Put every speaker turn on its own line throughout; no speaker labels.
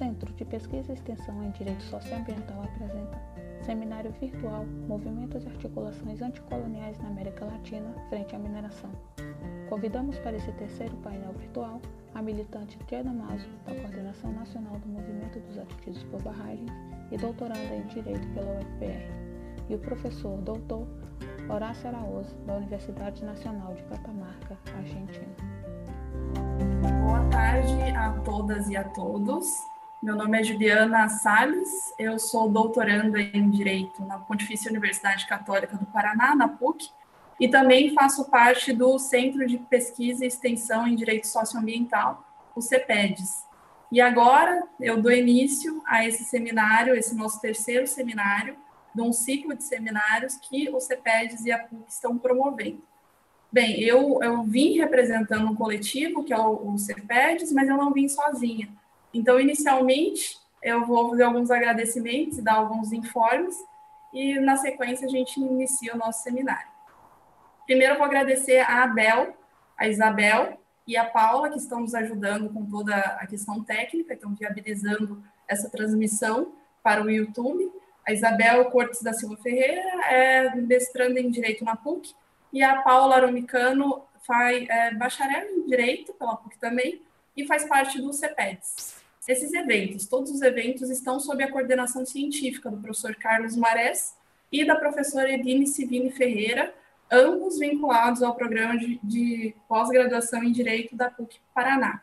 Centro de Pesquisa e Extensão em Direito Socioambiental apresenta Seminário Virtual Movimentos e Articulações Anticoloniais na América Latina frente à mineração. Convidamos para esse terceiro painel virtual a militante Diana Mazo, da Coordenação Nacional do Movimento dos Atingidos por Barragens e doutoranda em Direito pela UFPR, e o professor doutor Horácio Araújo, da Universidade Nacional de Catamarca, Argentina.
Boa tarde a todas e a todos. Meu nome é Juliana Salles, eu sou doutoranda em Direito na Pontifícia Universidade Católica do Paraná, na PUC, e também faço parte do Centro de Pesquisa e Extensão em Direito Socioambiental, o CEPEDES. E agora eu dou início a esse seminário, esse nosso terceiro seminário, de um ciclo de seminários que o CEPEDES e a PUC estão promovendo. Bem, eu, eu vim representando um coletivo, que é o, o CEPEDES, mas eu não vim sozinha. Então, inicialmente, eu vou fazer alguns agradecimentos e dar alguns informes, e na sequência a gente inicia o nosso seminário. Primeiro, eu vou agradecer a Abel, a Isabel e a Paula, que estão nos ajudando com toda a questão técnica, estão viabilizando essa transmissão para o YouTube. A Isabel Cortes da Silva Ferreira é mestrando em Direito na PUC, e a Paula Aromicano faz é, bacharel em Direito pela PUC também, e faz parte do CEPEDS. Esses eventos, todos os eventos estão sob a coordenação científica do professor Carlos Marés e da professora Edine Civini Ferreira, ambos vinculados ao programa de, de pós-graduação em Direito da PUC Paraná.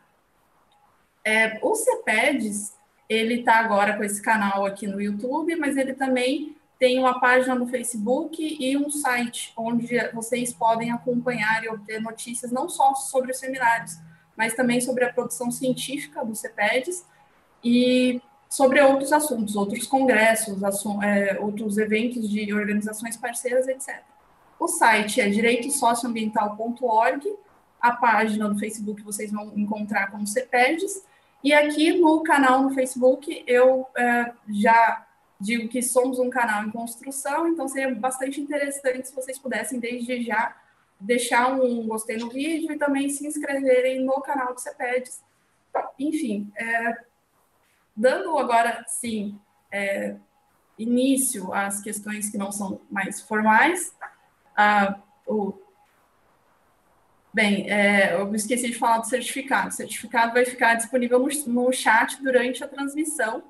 É, o CEPEDES, ele está agora com esse canal aqui no YouTube, mas ele também tem uma página no Facebook e um site onde vocês podem acompanhar e obter notícias não só sobre os seminários, mas também sobre a produção científica do CEPEDES e sobre outros assuntos, outros congressos, é, outros eventos de organizações parceiras, etc. O site é direitosocioambiental.org, a página do Facebook vocês vão encontrar como CEPEDES, e aqui no canal no Facebook eu é, já digo que somos um canal em construção, então seria bastante interessante se vocês pudessem desde já deixar um gostei no vídeo e também se inscreverem no canal do CEPEDES. Enfim, é, dando agora, sim, é, início às questões que não são mais formais, o, bem, é, eu esqueci de falar do certificado. O certificado vai ficar disponível no, no chat durante a transmissão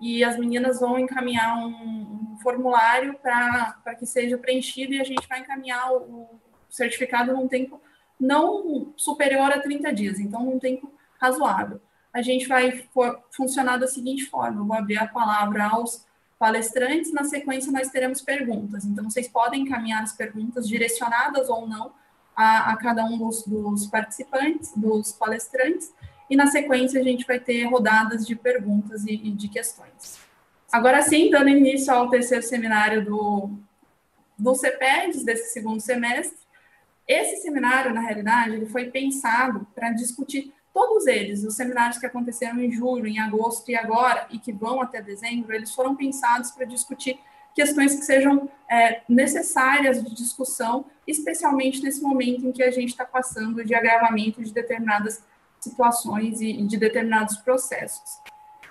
e as meninas vão encaminhar um, um formulário para que seja preenchido e a gente vai encaminhar o certificado num tempo não superior a 30 dias, então num tempo razoável. A gente vai funcionar da seguinte forma: eu vou abrir a palavra aos palestrantes. Na sequência, nós teremos perguntas. Então, vocês podem encaminhar as perguntas direcionadas ou não a, a cada um dos, dos, participantes, dos palestrantes. E na sequência, a gente vai ter rodadas de perguntas e, e de questões. Agora sim, dando início ao terceiro seminário do, do CEPEDES, desse segundo semestre. Esse seminário, na realidade, ele foi pensado para discutir Todos eles, os seminários que aconteceram em julho, em agosto e agora, e que vão até dezembro, eles foram pensados para discutir questões que sejam é, necessárias de discussão, especialmente nesse momento em que a gente está passando de agravamento de determinadas situações e, de determinados processos.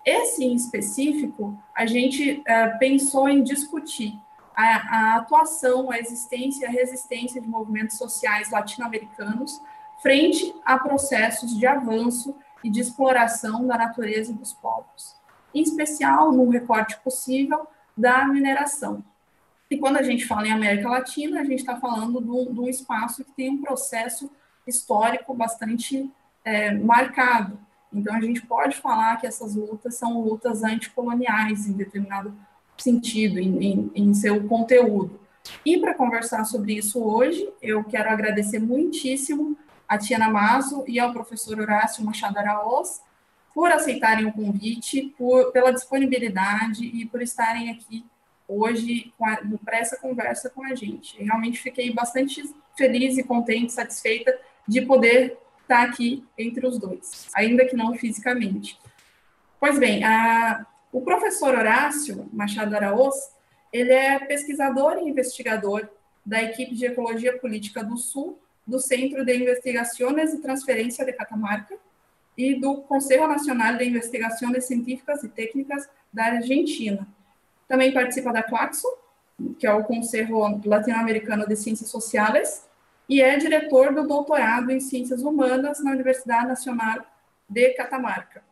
Esse em específico, a gente é, pensou em discutir a, a atuação, a existência e a resistência de movimentos sociais latino-americanos frente a processos de avanço e de exploração da natureza e dos povos, em especial no recorte possível da mineração. E quando a gente fala em América Latina, a gente está falando de um, espaço que tem um processo histórico bastante é, marcado. Então, a gente pode falar que essas lutas são lutas anticoloniais, em determinado sentido, em, em, em seu conteúdo. E para conversar sobre isso hoje, eu quero agradecer muitíssimo a Tiana Mazo e ao professor Horácio Machado Araoz por aceitarem o convite, por, pela disponibilidade e por estarem aqui hoje para essa conversa com a gente. Realmente fiquei bastante feliz e contente, satisfeita de poder estar aqui entre os dois, ainda que não fisicamente. Pois bem, a, o professor Horácio Machado Araoz, ele é pesquisador e investigador da equipe de Ecologia Política do Sul do Centro de Investigações e Transferência de Catamarca, e do Conselho Nacional de Investigações Científicas e Técnicas da Argentina. Também participa da CLACSO, que é o Conselho Latino-Americano de Ciências Sociais, e é diretor do doutorado em Ciências Humanas na Universidade Nacional de Catamarca.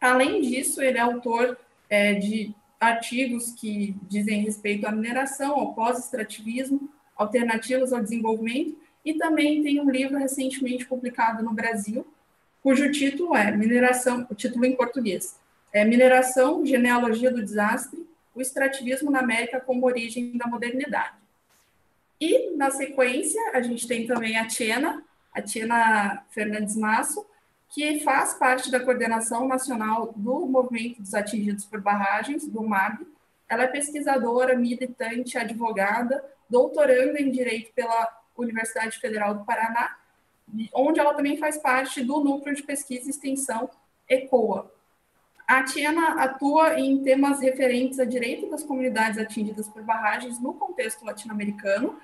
Além disso, ele é autor é, de artigos que dizem respeito à mineração, ao pós-extrativismo, alternativas ao desenvolvimento, e também tem um livro recentemente publicado no Brasil, cujo título é Mineração, o título em português, é Mineração, Genealogia do Desastre, o extrativismo na América como origem da modernidade. E, na sequência, a gente tem também a Tiena, a Tiena Fernandes Masso, que faz parte da coordenação nacional do Movimento dos Atingidos por Barragens, do MAB. Ela é pesquisadora, militante, advogada, doutoranda em Direito pela Universidade Federal do Paraná, onde ela também faz parte do Núcleo de Pesquisa e Extensão ECOA, a Tiana atua em temas referentes a direito das comunidades atingidas por barragens no contexto latino-americano,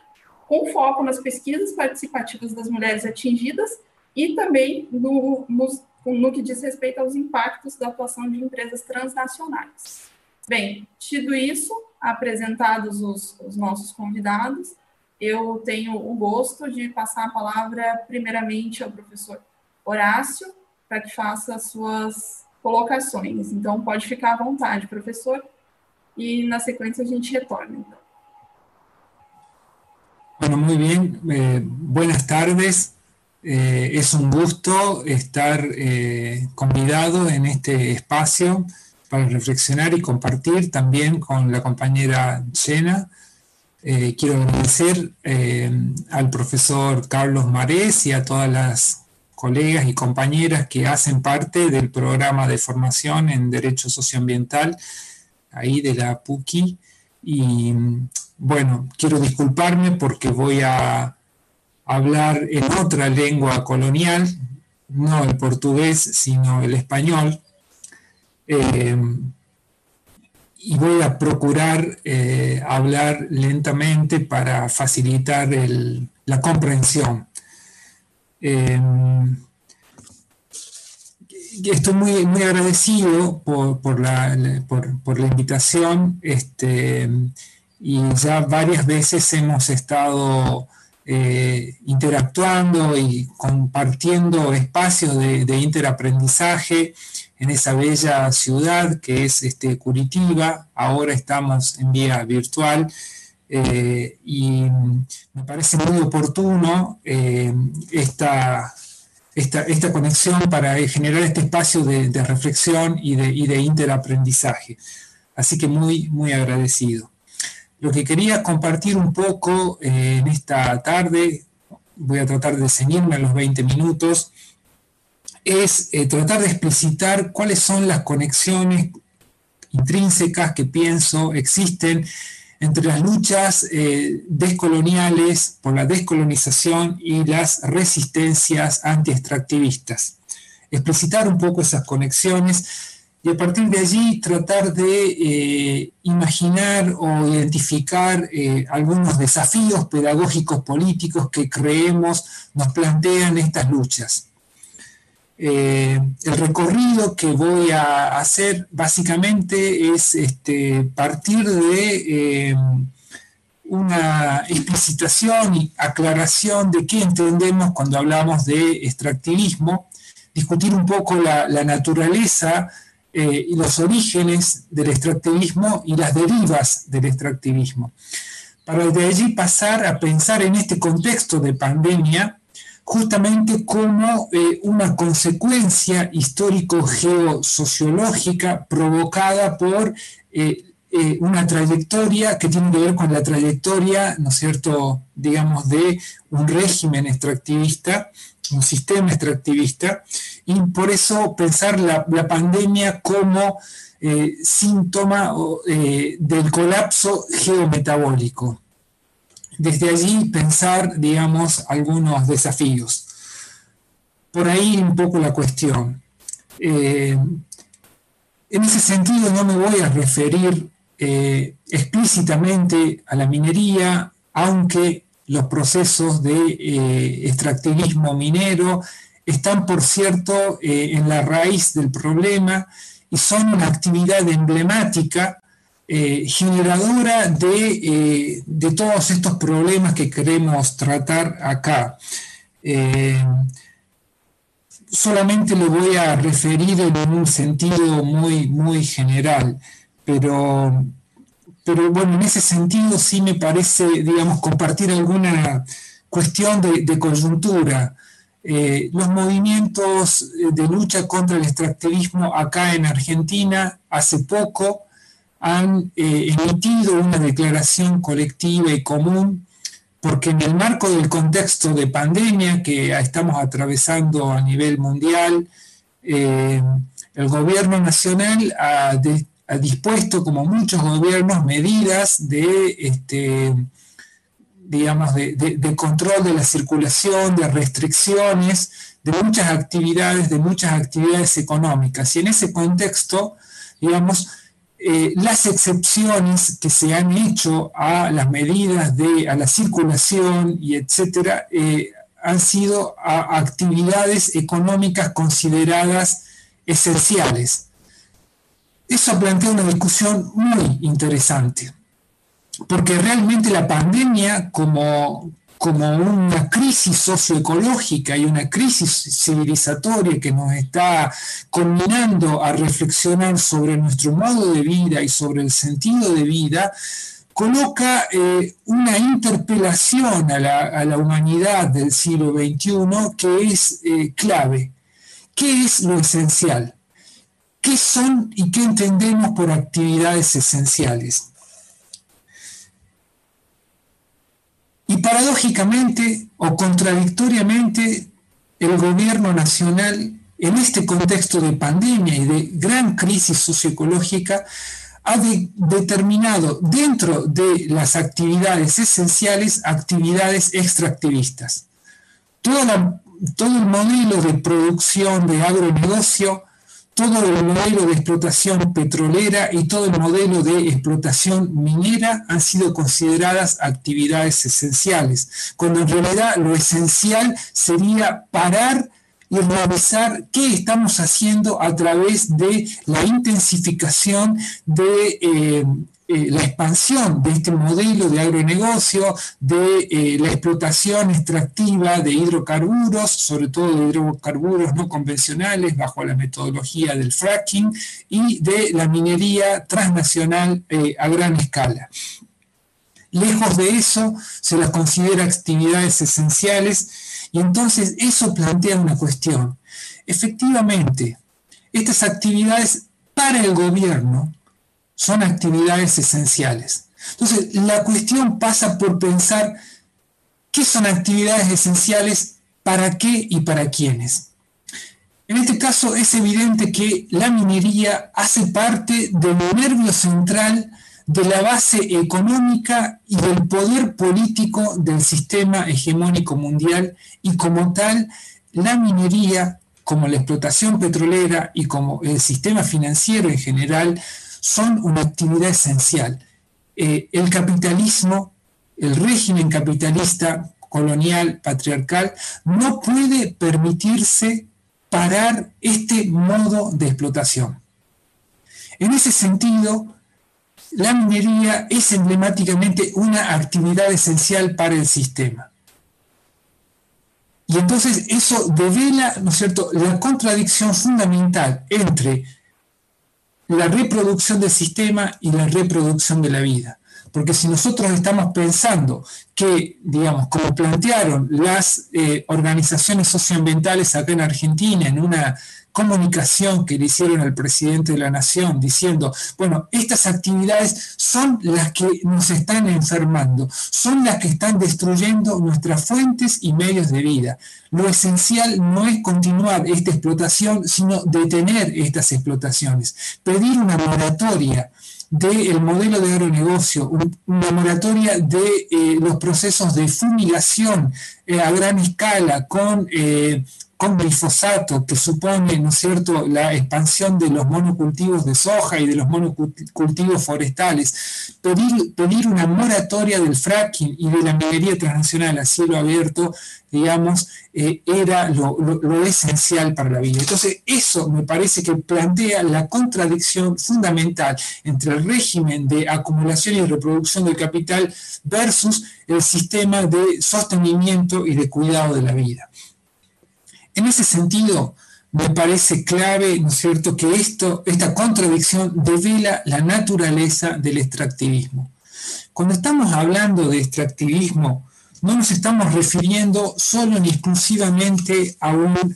com foco nas pesquisas participativas das mulheres atingidas e também no, no, no que diz respeito aos impactos da atuação de empresas transnacionais. Bem, tido isso, apresentados os, os nossos convidados, eu tenho o gosto de passar a palavra primeiramente ao professor Horácio, para que faça suas colocações. Então, pode ficar à vontade, professor, y na secuencia a gente retorna.
Bueno, muy bien. Eh, buenas tardes. Eh, es un gusto estar eh, convidado en este espacio para reflexionar y compartir también con la compañera Jena. quiero agradecer al profesor Carlos Marés y a todas las colegas y compañeras que hacen parte del programa de formación en Derecho Socioambiental, ahí de la PUCI. Y bueno, quiero disculparme porque voy a hablar en otra lengua colonial, no el portugués, sino el español. Eh, y voy a procurar eh, hablar lentamente para facilitar la comprensión. Em, estoy muy, agradecido por, la, por, la, invitación este, y ya varias veces hemos estado eh, interactuando y compartiendo espacios de, interaprendizaje en esa bella ciudad que es este, Curitiba. Ahora estamos en vía virtual eh, y me parece muy oportuno eh, esta, esta, conexión para generar este espacio de, reflexión y de, y de, interaprendizaje. Así que muy, muy agradecido. Lo que quería compartir un poco eh, en esta tarde, voy a tratar de ceñirme a los 20 minutos, es tratar de explicitar cuáles son las conexiones intrínsecas que pienso existen entre las luchas eh, descoloniales por la descolonización y las resistencias anti-extractivistas. Explicitar un poco esas conexiones y a partir de allí tratar de eh, imaginar o identificar eh, algunos desafíos pedagógicos políticos que creemos nos plantean estas luchas. Eh, el recorrido que voy a hacer básicamente es este, partir de una explicitación y aclaración de qué entendemos cuando hablamos de extractivismo, discutir un poco la, naturaleza eh, y los orígenes del extractivismo y las derivas del extractivismo. Para de allí pasar a pensar en este contexto de pandemia, justamente como eh, una consecuencia histórico-geosociológica provocada por eh, una trayectoria que tiene que ver con la trayectoria, ¿no es cierto?, digamos, de un régimen extractivista, un sistema extractivista, y por eso pensar la, pandemia como síntoma del colapso geometabólico desde allí pensar, digamos, algunos desafíos. Por ahí un poco la cuestión. Eh, en ese sentido no me voy a referir eh, explícitamente a la minería, aunque los procesos de eh, extractivismo minero están, por cierto, eh, en la raíz del problema y son una actividad emblemática eh, generadora de, de, todos estos problemas que queremos tratar acá. solamente lo voy a referir en un sentido muy, muy general, pero pero bueno, en ese sentido sí me parece, digamos, compartir alguna cuestión de, coyuntura. Eh, los movimientos eh, de lucha contra el extractivismo acá en Argentina hace poco han eh, emitido una declaración colectiva y común porque en el marco del contexto de pandemia que estamos atravesando a nivel mundial, el gobierno nacional ha, ha dispuesto, como muchos gobiernos, medidas de, este, digamos, de, control de la circulación, de restricciones, de muchas actividades, de muchas actividades económicas. Y en ese contexto, digamos, eh, las excepciones que se han hecho a las medidas de a la circulación y etcétera eh, han sido a actividades económicas consideradas esenciales. Eso plantea una discusión muy interesante, porque realmente la pandemia como, como una crisis socioecológica y una crisis civilizatoria que nos está combinando a reflexionar sobre nuestro modo de vida y sobre el sentido de vida, coloca eh, una interpelación a la, humanidad del siglo XXI que es eh, clave. ¿Qué es lo esencial? ¿Qué son y qué entendemos por actividades esenciales? Y paradójicamente o contradictoriamente, el gobierno nacional, en este contexto de pandemia y de gran crisis socioecológica, ha determinado dentro de las actividades esenciales actividades extractivistas. todo el modelo de producción de agronegocio todo el modelo de explotación petrolera y todo el modelo de explotación minera han sido consideradas actividades esenciales, cuando en realidad lo esencial sería parar y revisar qué estamos haciendo a través de la intensificación de eh, eh, la expansión de este modelo de agronegocio, de eh, la explotación extractiva de hidrocarburos, sobre todo de hidrocarburos no convencionales bajo la metodología del fracking y de la minería transnacional eh, a gran escala. Lejos de eso, se las considera actividades esenciales y entonces eso plantea una cuestión. Efectivamente, estas actividades para el gobierno son actividades esenciales. Entonces, la cuestión pasa por pensar qué son actividades esenciales, para qué y para quiénes. En este caso es evidente que la minería hace parte del nervio central de la base económica y del poder político del sistema hegemónico mundial y como tal, la minería, como la explotación petrolera y como el sistema financiero en general, son una actividad esencial. Eh, el capitalismo, el régimen capitalista colonial, patriarcal, no puede permitirse parar este modo de explotación. En ese sentido, la minería es emblemáticamente una actividad esencial para el sistema. Y entonces eso devela, ¿no es cierto?, la contradicción fundamental entre la reproducción del sistema y la reproducción de la vida. Porque si nosotros estamos pensando que, digamos, como plantearon las eh, organizaciones socioambientales acá en Argentina en una comunicación que le hicieron al presidente de la nación diciendo, bueno, estas actividades son las que nos están enfermando, son las que están destruyendo nuestras fuentes y medios de vida. Lo esencial no es continuar esta explotación, sino detener estas explotaciones, pedir una moratoria del modelo de agronegocio, una moratoria de eh, los procesos de fumigación eh, a gran escala con eh, con glifosato, que supone, ¿no es cierto?, la expansión de los monocultivos de soja y de los monocultivos forestales, pedir, pedir una moratoria del fracking y de la minería transnacional a cielo abierto, digamos, eh, era lo, esencial para la vida. Entonces, eso me parece que plantea la contradicción fundamental entre el régimen de acumulación y reproducción del capital versus el sistema de sostenimiento y de cuidado de la vida. En ese sentido, me parece clave, ¿no es cierto?, que esto, esta contradicción devela la naturaleza del extractivismo. Cuando estamos hablando de extractivismo, no nos estamos refiriendo solo ni exclusivamente a,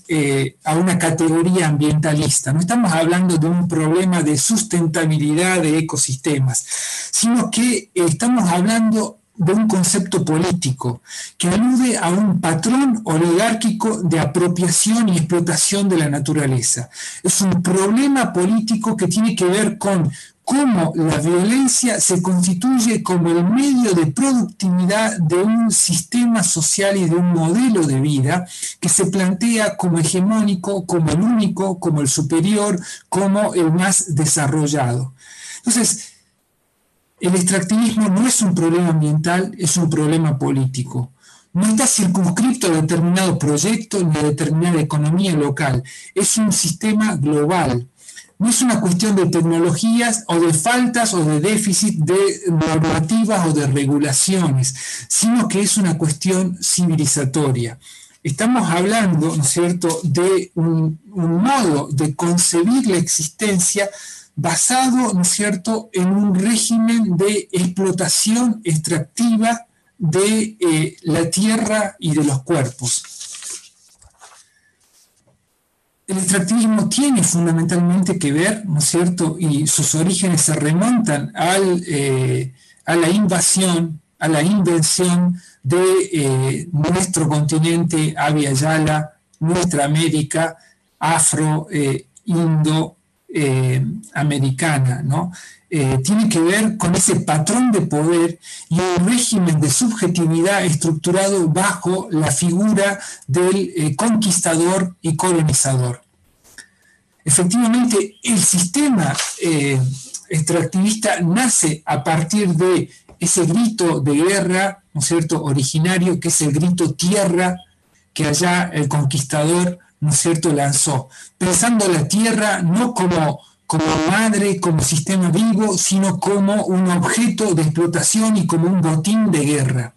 eh, a, una categoría ambientalista, no estamos hablando de un problema de sustentabilidad de ecosistemas, sino que estamos hablando de un concepto político que alude a un patrón oligárquico de apropiación y explotación de la naturaleza. Es un problema político que tiene que ver con cómo la violencia se constituye como el medio de productividad de un sistema social y de un modelo de vida que se plantea como hegemónico, como el único, como el superior, como el más desarrollado. Entonces, el extractivismo no es un problema ambiental, es un problema político. No está circunscrito a determinado proyecto ni a determinada economía local. Es un sistema global. No es una cuestión de tecnologías o de faltas o de déficit de normativas o de regulaciones, sino que es una cuestión civilizatoria. Estamos hablando, ¿no es cierto?, de un, un modo de concebir la existencia basado, ¿no es cierto?, en un régimen de explotación extractiva de eh, la tierra y de los cuerpos. El extractivismo tiene fundamentalmente que ver, ¿no es cierto?, y sus orígenes se remontan al, eh, a la invasión, a la invención de eh, nuestro continente, Avia Yala, nuestra América, afro, indo, eh, americana, ¿no? Eh, tiene que ver con ese patrón de poder y un régimen de subjetividad estructurado bajo la figura del eh, conquistador y colonizador. Efectivamente, el sistema extractivista nace a partir de ese grito de guerra, ¿no es cierto?, originario, que es el grito tierra, que allá el conquistador ¿no es cierto?, lanzó, pensando la Tierra no como, como madre, como sistema vivo, sino como un objeto de explotación y como un botín de guerra.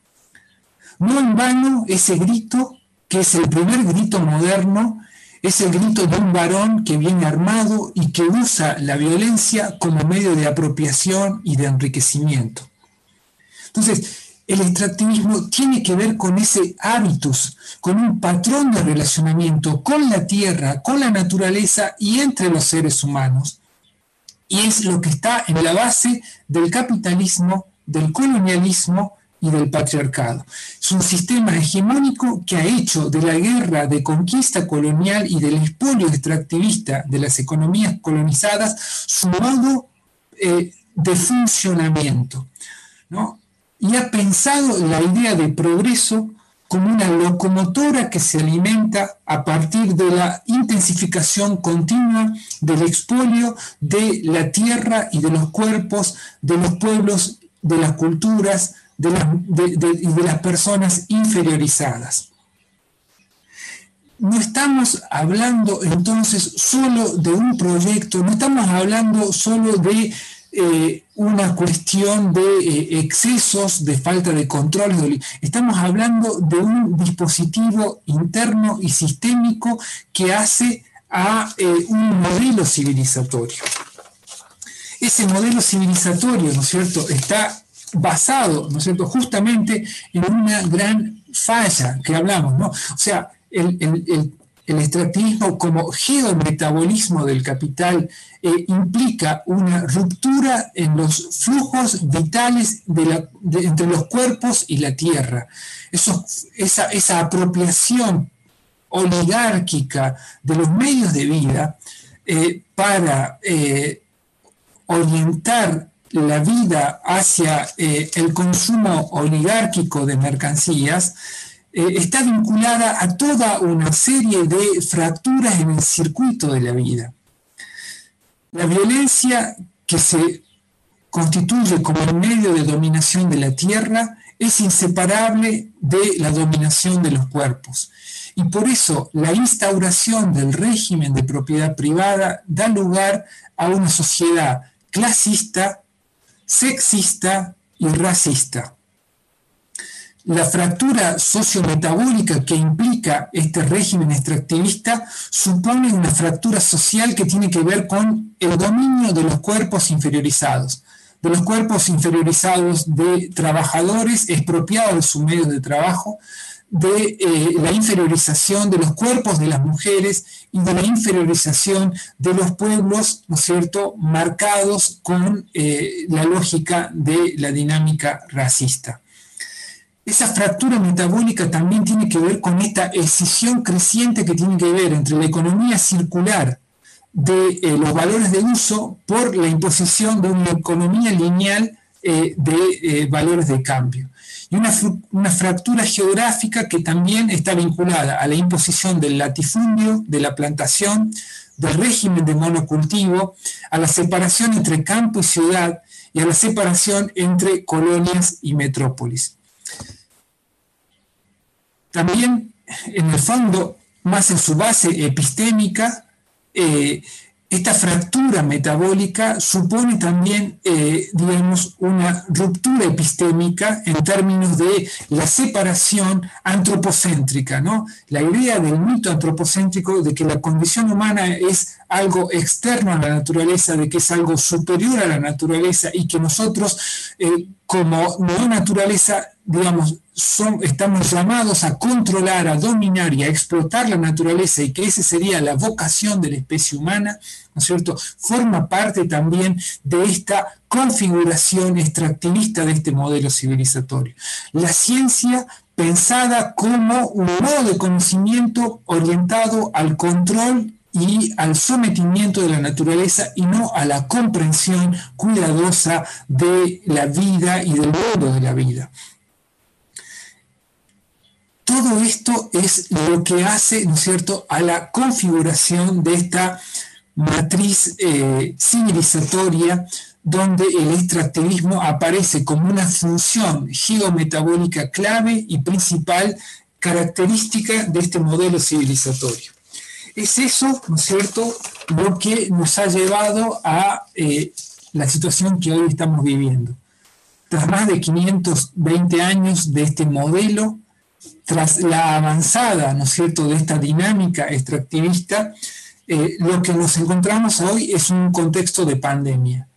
No en vano ese grito, que es el primer grito moderno, es el grito de un varón que viene armado y que usa la violencia como medio de apropiación y de enriquecimiento. Entonces, el extractivismo tiene que ver con ese hábitus, con un patrón de relacionamiento con la tierra, con la naturaleza y entre los seres humanos. Y es lo que está en la base del capitalismo, del colonialismo y del patriarcado. Es un sistema hegemónico que ha hecho de la guerra de conquista colonial y del expolio extractivista de las economías colonizadas su modo eh, de funcionamiento. ¿no? Y ha pensado la idea de progreso como una locomotora que se alimenta a partir de la intensificación continua del expolio de la tierra y de los cuerpos, de los pueblos, de las culturas de y de las personas inferiorizadas. No estamos hablando entonces solo de un proyecto, no estamos hablando solo de eh, una cuestión de eh, excesos, de falta de control. Estamos hablando de un dispositivo interno y sistémico que hace a eh, un modelo civilizatorio. Ese modelo civilizatorio, ¿no es cierto?, está basado, ¿no es cierto?, justamente en una gran falla que hablamos, ¿no? O sea, el, el extractivismo como geometabolismo del capital eh, implica una ruptura en los flujos vitales entre los cuerpos y la tierra. esa, apropiación oligárquica de los medios de vida eh, para eh, orientar la vida hacia el consumo oligárquico de mercancías eh, está vinculada a toda una serie de fracturas en el circuito de la vida. La violencia que se constituye como el medio de dominación de la tierra es inseparable de la dominación de los cuerpos. Y por eso la instauración del régimen de propiedad privada da lugar a una sociedad clasista, sexista y racista. La fractura sociometabólica que implica este régimen extractivista supone una fractura social que tiene que ver con el dominio de los cuerpos inferiorizados, de los cuerpos inferiorizados de trabajadores expropiados de su medio de trabajo, de eh, la inferiorización de los cuerpos de las mujeres y de la inferiorización de los pueblos, ¿no es cierto?, marcados con eh, la lógica de la dinámica racista. Esa fractura metabólica también tiene que ver con esta escisión creciente que tiene que ver entre la economía circular de eh, los valores de uso por la imposición de una economía lineal de valores de cambio y una, fractura geográfica que también está vinculada a la imposición del latifundio, de la plantación, del régimen de monocultivo, a la separación entre campo y ciudad y a la separación entre colonias y metrópolis. También, en el fondo, más en su base epistémica, eh, esta fractura metabólica supone también, eh, digamos, una ruptura epistémica en términos de la separación antropocéntrica, ¿no? La idea del mito antropocéntrico de que la condición humana es algo externo a la naturaleza, de que es algo superior a la naturaleza y que nosotros, eh, como no naturaleza, digamos, estamos llamados a controlar, a dominar y a explotar la naturaleza y que esa sería la vocación de la especie humana, ¿no es cierto?, forma parte también de esta configuración extractivista de este modelo civilizatorio. La ciencia pensada como un modo de conocimiento orientado al control y al sometimiento de la naturaleza y no a la comprensión cuidadosa de la vida y del mundo de la vida. Todo esto es lo que hace, ¿no es cierto?, a la configuración de esta matriz eh, civilizatoria donde el extractivismo aparece como una función geometabólica clave y principal característica de este modelo civilizatorio. Es eso, ¿no es cierto?, lo que nos ha llevado a eh, la situación que hoy estamos viviendo. Tras más de 520 años de este modelo, tras la avanzada, ¿no es cierto?, de esta dinámica extractivista, eh, lo que nos encontramos hoy es un contexto de pandemia.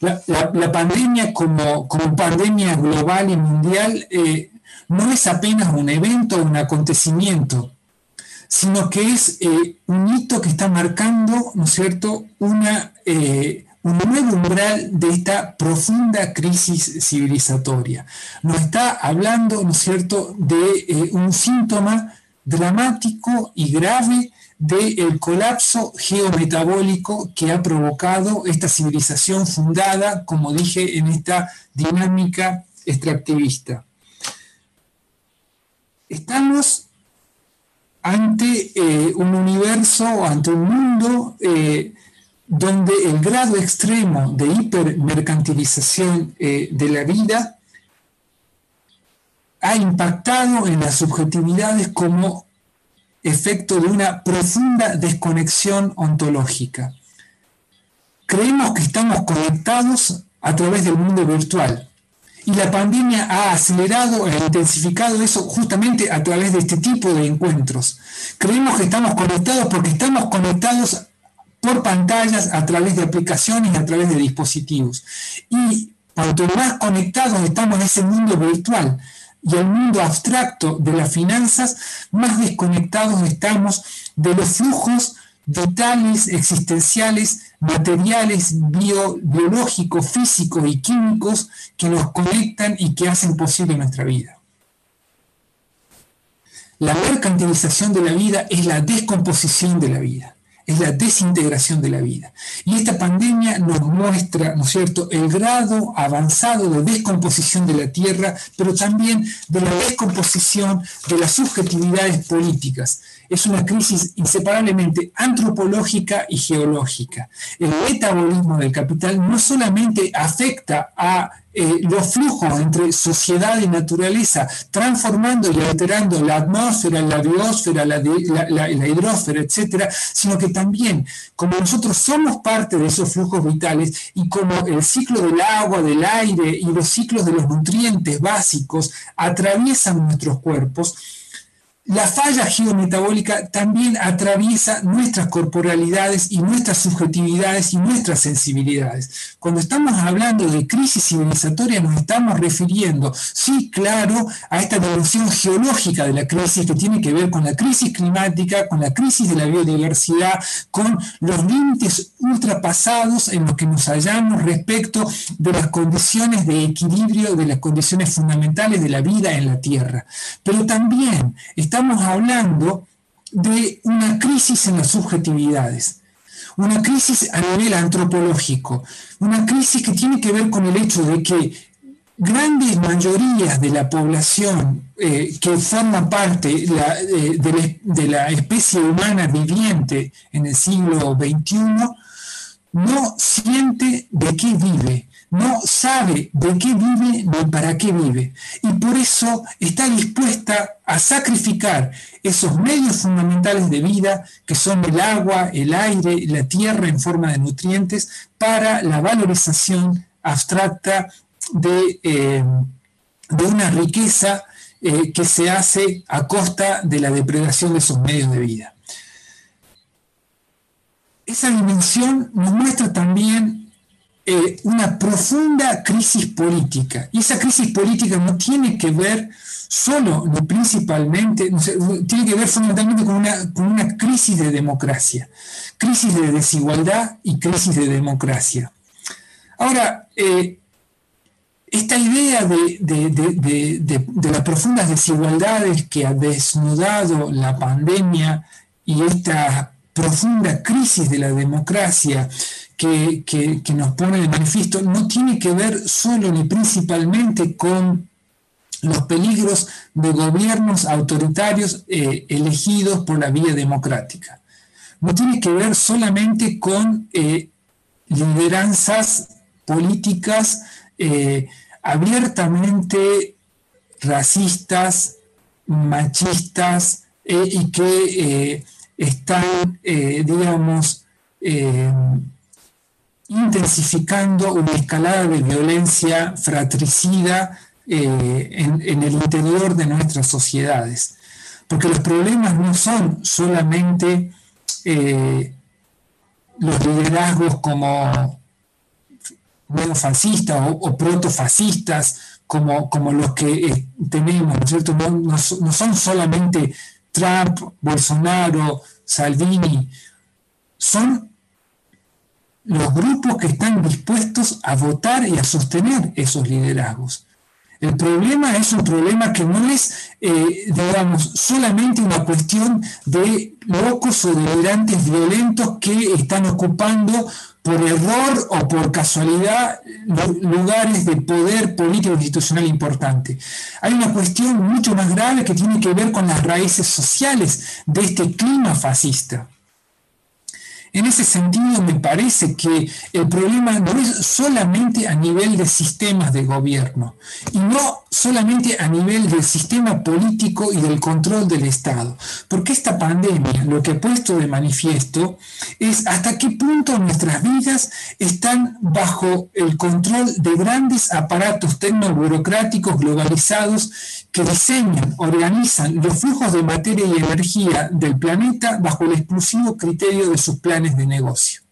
La, pandemia como, como, pandemia global y mundial eh, no es apenas un evento, un acontecimiento, sino que es eh, un hito que está marcando, ¿no es cierto?, una, un nuevo umbral de esta profunda crisis civilizatoria. Nos está hablando, ¿no es cierto?, de eh, un síntoma dramático y grave del colapso geometabólico que ha provocado esta civilización fundada, como dije, en esta dinámica extractivista. Estamos ante eh, un universo, ante un mundo eh, donde el grado extremo de hipermercantilización eh, de la vida ha impactado en las subjetividades como efecto de una profunda desconexión ontológica. Creemos que estamos conectados a través del mundo virtual y la pandemia ha acelerado e intensificado eso justamente a través de este tipo de encuentros. Creemos que estamos conectados porque estamos conectados por pantallas, a través de aplicaciones a través de dispositivos. Y cuanto más conectados estamos en ese mundo virtual y el mundo abstracto de las finanzas, más desconectados estamos de los flujos vitales, existenciales, materiales, biológicos, físicos y químicos que nos conectan y que hacen posible nuestra vida. La mercantilización de la vida es la descomposición de la vida es la desintegración de la vida. Y esta pandemia nos muestra, ¿no es cierto?, el grado avanzado de descomposición de la Tierra, pero también de la descomposición de las subjetividades políticas. Es una crisis inseparablemente antropológica y geológica. El metabolismo del capital no solamente afecta a eh, los flujos entre sociedad y naturaleza, transformando y alterando la atmósfera, la biosfera, la, la, hidrósfera, etcétera, sino que también, como nosotros somos parte de esos flujos vitales y como el ciclo del agua, del aire y los ciclos de los nutrientes básicos atraviesan nuestros cuerpos, la falla geometabólica también atraviesa nuestras corporalidades y nuestras subjetividades y nuestras sensibilidades. Cuando estamos hablando de crisis civilizatoria nos estamos refiriendo, sí, claro, a esta dimensión geológica de la crisis que tiene que ver con la crisis climática, con la crisis de la biodiversidad, con los límites ultrapasados en los que nos hallamos respecto de las condiciones de equilibrio, de las condiciones fundamentales de la vida en la Tierra. Pero también estamos hablando de una crisis en las subjetividades, una crisis a nivel antropológico, una crisis que tiene que ver con el hecho de que grandes mayorías de la población eh, que forma parte eh, de, la, especie humana viviente en el siglo XXI no qué vive, no sabe de qué vive ni para qué vive. Y por eso está dispuesta a sacrificar esos medios fundamentales de vida, que son el agua, el aire, la tierra en forma de nutrientes, para la valorización abstracta de, eh, de una riqueza eh, que se hace a costa de la depredación de esos medios de vida. Esa dimensión nos muestra también eh, una profunda crisis política. Y esa crisis política no tiene que ver solo ni principalmente, tiene que ver fundamentalmente con una, con una crisis de democracia, crisis de desigualdad y crisis de democracia. Ahora, eh, esta idea de, de, de, las profundas desigualdades que ha desnudado la pandemia y esta profunda crisis de la democracia que, nos pone de manifiesto no tiene que ver solo ni principalmente con los peligros de gobiernos autoritarios eh, elegidos por la vía democrática. No tiene que ver solamente con eh, lideranzas políticas eh, abiertamente racistas, machistas y que están, digamos, intensificando una escalada de violencia fratricida eh, en, el interior de nuestras sociedades. Porque los problemas no son solamente eh, los liderazgos como neofascistas o, o protofascistas como, como los que eh, tenemos, ¿no, no son solamente Trump, Bolsonaro, Salvini, son los grupos que están dispuestos a votar y a sostener esos liderazgos. El problema es un problema que no es, eh, digamos, solamente una cuestión de locos o delirantes violentos que están ocupando por error o por casualidad lugares de poder político institucional importante. Hay una cuestión mucho más grave que tiene que ver con las raíces sociales de este clima fascista. En ese sentido, me parece que el problema no es solamente a nivel de sistemas de gobierno y no solamente a nivel del sistema político y del control del Estado, porque esta pandemia lo que ha puesto de manifiesto es hasta qué punto nuestras vidas están bajo el control de grandes aparatos tecnoburocráticos globalizados que diseñan, organizan los flujos de materia y energía del planeta bajo el exclusivo criterio de sus planes de negocio.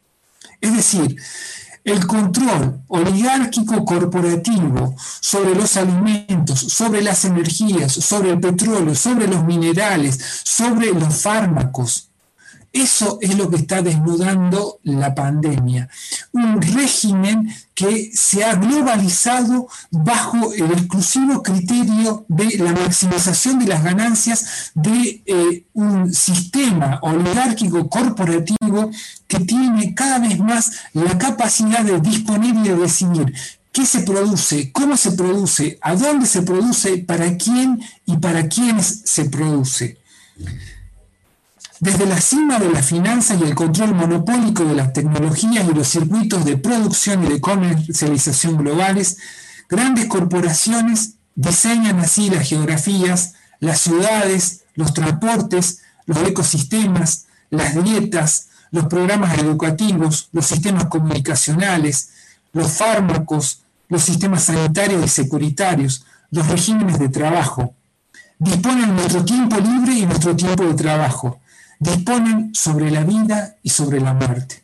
Es decir, el control oligárquico corporativo sobre los alimentos, sobre las energías, sobre el petróleo, sobre los minerales, sobre los fármacos, eso es lo que está desnudando la pandemia. un régimen que se ha globalizado bajo el exclusivo criterio de la maximización de las ganancias de eh, un sistema oligárquico corporativo que tiene cada vez más la capacidad de disponer y de decidir qué se produce, cómo se produce, a dónde se produce, para quién y para quiénes se produce. Desde la cima de las finanzas y el control monopólico de las tecnologías y los circuitos de producción y de comercialización globales, grandes corporaciones diseñan así las geografías, las ciudades, los transportes, los ecosistemas, las dietas, los programas educativos, los sistemas comunicacionales, los fármacos, los sistemas sanitarios y securitarios, los regímenes de trabajo. Disponen nuestro tiempo libre y nuestro tiempo de trabajo disponen sobre la vida y sobre la muerte.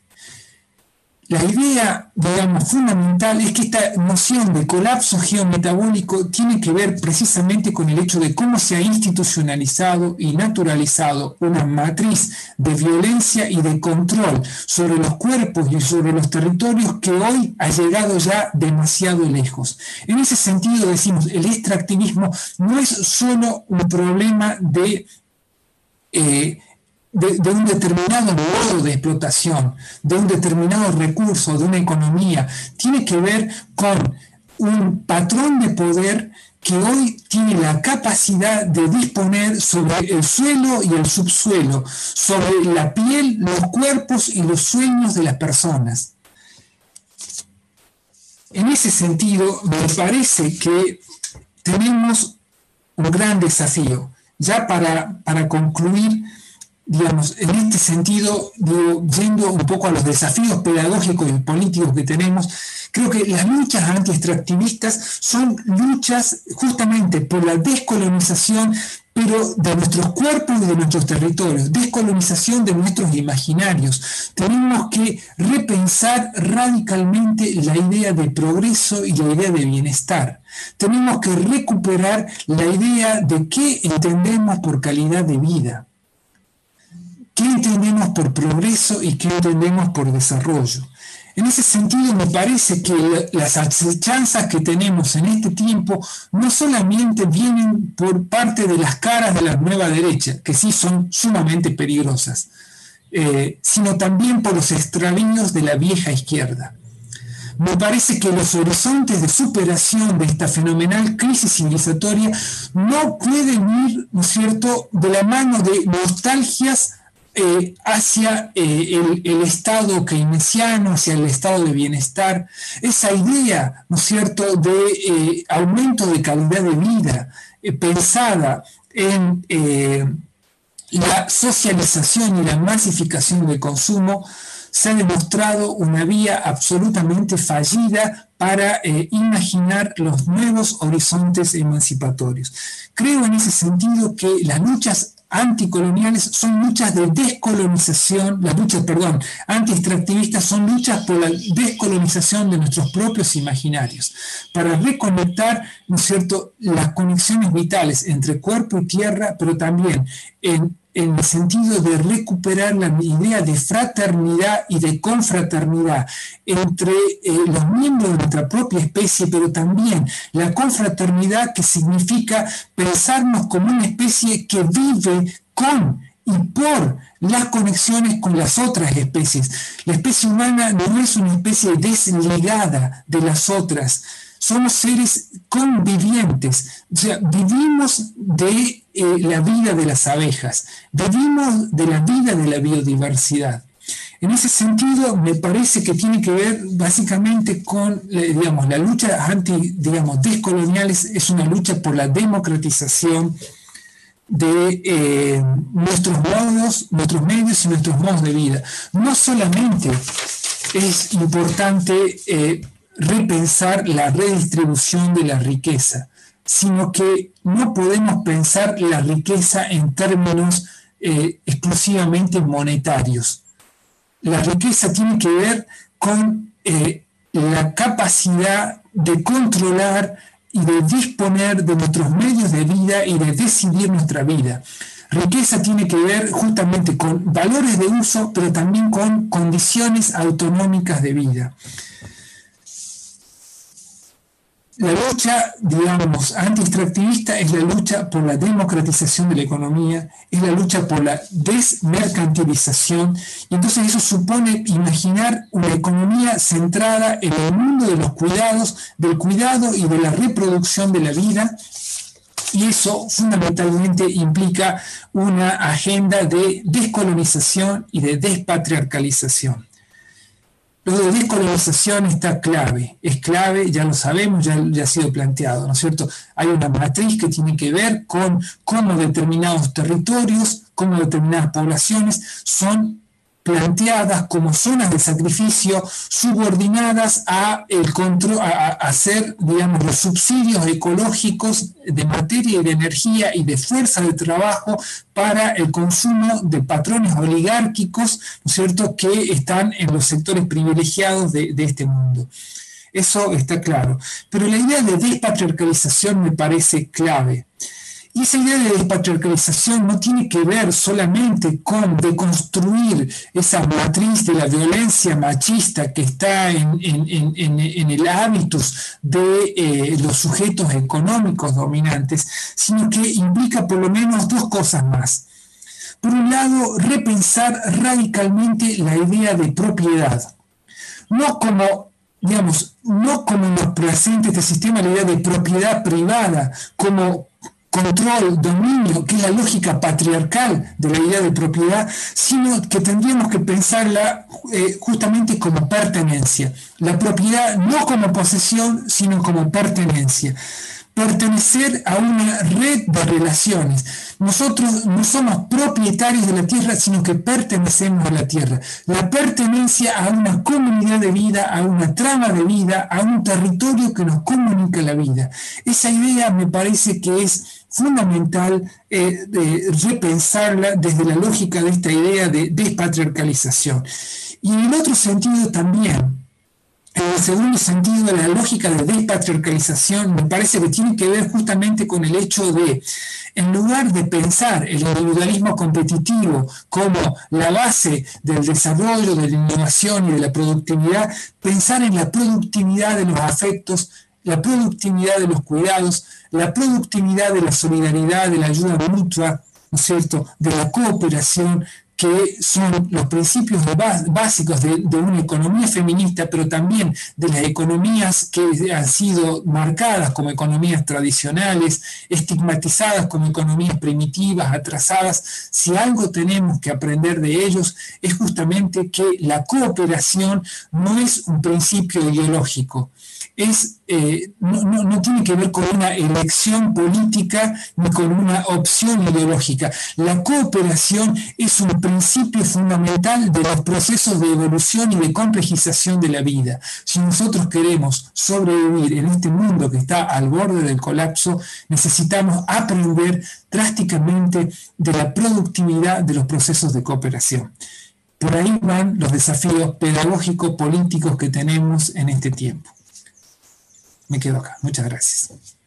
La idea, digamos, fundamental es que esta noción de colapso geometabólico tiene que ver precisamente con el hecho de cómo se ha institucionalizado y naturalizado una matriz de violencia y de control sobre los cuerpos y sobre los territorios que hoy ha llegado ya demasiado lejos. En ese sentido, decimos, el extractivismo no es solo un problema de... Eh, de, un determinado modo de explotación, de un determinado recurso, de una economía, tiene que ver con un patrón de poder que hoy tiene la capacidad de disponer sobre el suelo y el subsuelo, sobre la piel, los cuerpos y los sueños de las personas. En ese sentido, me parece que tenemos un gran desafío. Ya para, para concluir, digamos, en este sentido, yendo un poco a los desafíos pedagógicos y políticos que tenemos, creo que las luchas anti-extractivistas son luchas justamente por la descolonización, pero de nuestros cuerpos y de nuestros territorios, descolonización de nuestros imaginarios. Tenemos que repensar radicalmente la idea de progreso y la idea de bienestar. Tenemos que recuperar la idea de qué entendemos por calidad de vida ¿Qué entendemos por progreso y qué entendemos por desarrollo? En ese sentido, me parece que las acechanzas que tenemos en este tiempo no solamente vienen por parte de las caras de la nueva derecha, que sí son sumamente peligrosas, eh, sino también por los extravíos de la vieja izquierda. Me parece que los horizontes de superación de esta fenomenal crisis civilizatoria no pueden ir, ¿no es cierto?, de la mano de nostalgias eh, hacia eh, el, estado keynesiano, hacia el estado de bienestar, esa idea, ¿no es cierto?, de eh, aumento de calidad de vida pensada en la socialización y la masificación del consumo, se ha demostrado una vía absolutamente fallida para imaginar los nuevos horizontes emancipatorios. Creo en ese sentido que las luchas anticoloniales son luchas de descolonización, las luchas, perdón, anti-extractivistas son luchas por la descolonización de nuestros propios imaginarios, para reconectar, ¿no es cierto?, las conexiones vitales entre cuerpo y tierra, pero también en en el sentido de recuperar la idea de fraternidad y de confraternidad entre eh, los miembros de nuestra propia especie, pero también la confraternidad que significa pensarnos como una especie que vive con y por las conexiones con las otras especies. La especie humana no es una especie desligada de las otras, somos seres convivientes, o sea, vivimos de eh, la vida de las abejas, vivimos de la vida de la biodiversidad. En ese sentido, me parece que tiene que ver básicamente con, eh, digamos, la lucha anti, digamos, descoloniales es una lucha por la democratización de eh, nuestros modos, nuestros medios y nuestros modos de vida. No solamente es importante repensar la redistribución de la riqueza, sino que no podemos pensar la riqueza en términos eh, exclusivamente monetarios. La riqueza tiene que ver con eh, la capacidad de controlar y de disponer de nuestros medios de vida y de decidir nuestra vida. Riqueza tiene que ver justamente con valores de uso, pero también con condiciones autonómicas de vida la lucha, digamos, anti-extractivista es la lucha por la democratización de la economía, es la lucha por la desmercantilización, y entonces eso supone imaginar una economía centrada en el mundo de los cuidados, del cuidado y de la reproducción de la vida, y eso fundamentalmente implica una agenda de descolonización y de despatriarcalización. Lo de descolonización está clave, es clave, ya lo sabemos, ya, ya, ha sido planteado, ¿no es cierto? Hay una matriz que tiene que ver con cómo determinados territorios, cómo determinadas poblaciones son planteadas como zonas de sacrificio subordinadas a el control, a, hacer, digamos, los subsidios ecológicos de materia y de energía y de fuerza de trabajo para el consumo de patrones oligárquicos, ¿no es cierto?, que están en los sectores privilegiados de, de este mundo. Eso está claro. Pero la idea de despatriarcalización me parece clave. Y esa idea de despatriarcalización no tiene que ver solamente con deconstruir esa matriz de la violencia machista que está en, el hábitus de eh, los sujetos económicos dominantes, sino que implica por lo menos dos cosas más. Por un lado, repensar radicalmente la idea de propiedad, no como digamos, no como nos presenta este sistema la idea de propiedad privada, como control, dominio, que es la lógica patriarcal de la idea de propiedad, sino que tendríamos que pensarla eh, justamente como pertenencia. La propiedad no como posesión, sino como pertenencia pertenecer a una red de relaciones. Nosotros no somos propietarios de la tierra, sino que pertenecemos a la tierra. La pertenencia a una comunidad de vida, a una trama de vida, a un territorio que nos comunica la vida. Esa idea me parece que es fundamental eh, repensarla desde la lógica de esta idea de despatriarcalización. Y en el otro sentido también, en el segundo sentido, la lógica de despatriarcalización me parece que tiene que ver justamente con el hecho de, en lugar de pensar el individualismo competitivo como la base del desarrollo, de la innovación y de la productividad, pensar en la productividad de los afectos, la productividad de los cuidados, la productividad de la solidaridad, de la ayuda mutua, ¿no es cierto?, de la cooperación, que son los principios básicos de, una economía feminista, pero también de las economías que han sido marcadas como economías tradicionales, estigmatizadas como economías primitivas, atrasadas. Si algo tenemos que aprender de ellos es justamente que la cooperación no es un principio ideológico, es, eh, no, tiene que ver con una elección política ni con una opción ideológica. La cooperación es un principio fundamental de los procesos de evolución y de complejización de la vida. Si nosotros queremos sobrevivir en este mundo que está al borde del colapso, necesitamos aprender drásticamente de la productividad de los procesos de cooperación. Por ahí van los desafíos pedagógicos políticos que tenemos en este tiempo. Me quedo acá. Muchas gracias.